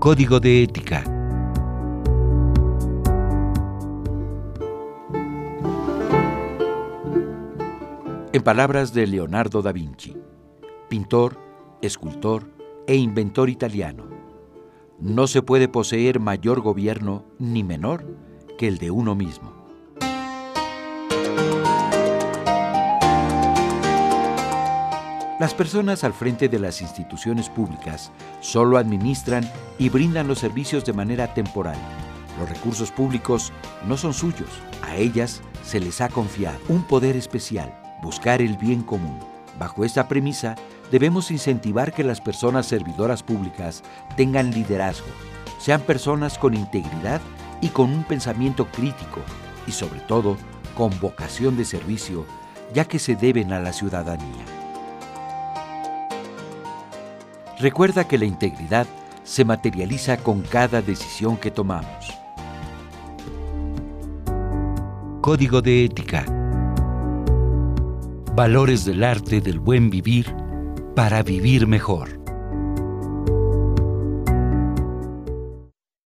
Código de ética. En palabras de Leonardo da Vinci, pintor, escultor e inventor italiano, no se puede poseer mayor gobierno ni menor que el de uno mismo. Las personas al frente de las instituciones públicas solo administran y brindan los servicios de manera temporal. Los recursos públicos no son suyos, a ellas se les ha confiado un poder especial, buscar el bien común. Bajo esta premisa, debemos incentivar que las personas servidoras públicas tengan liderazgo, sean personas con integridad y con un pensamiento crítico y sobre todo con vocación de servicio, ya que se deben a la ciudadanía. Recuerda que la integridad se materializa con cada decisión que tomamos. Código de ética. Valores del arte del buen vivir para vivir mejor.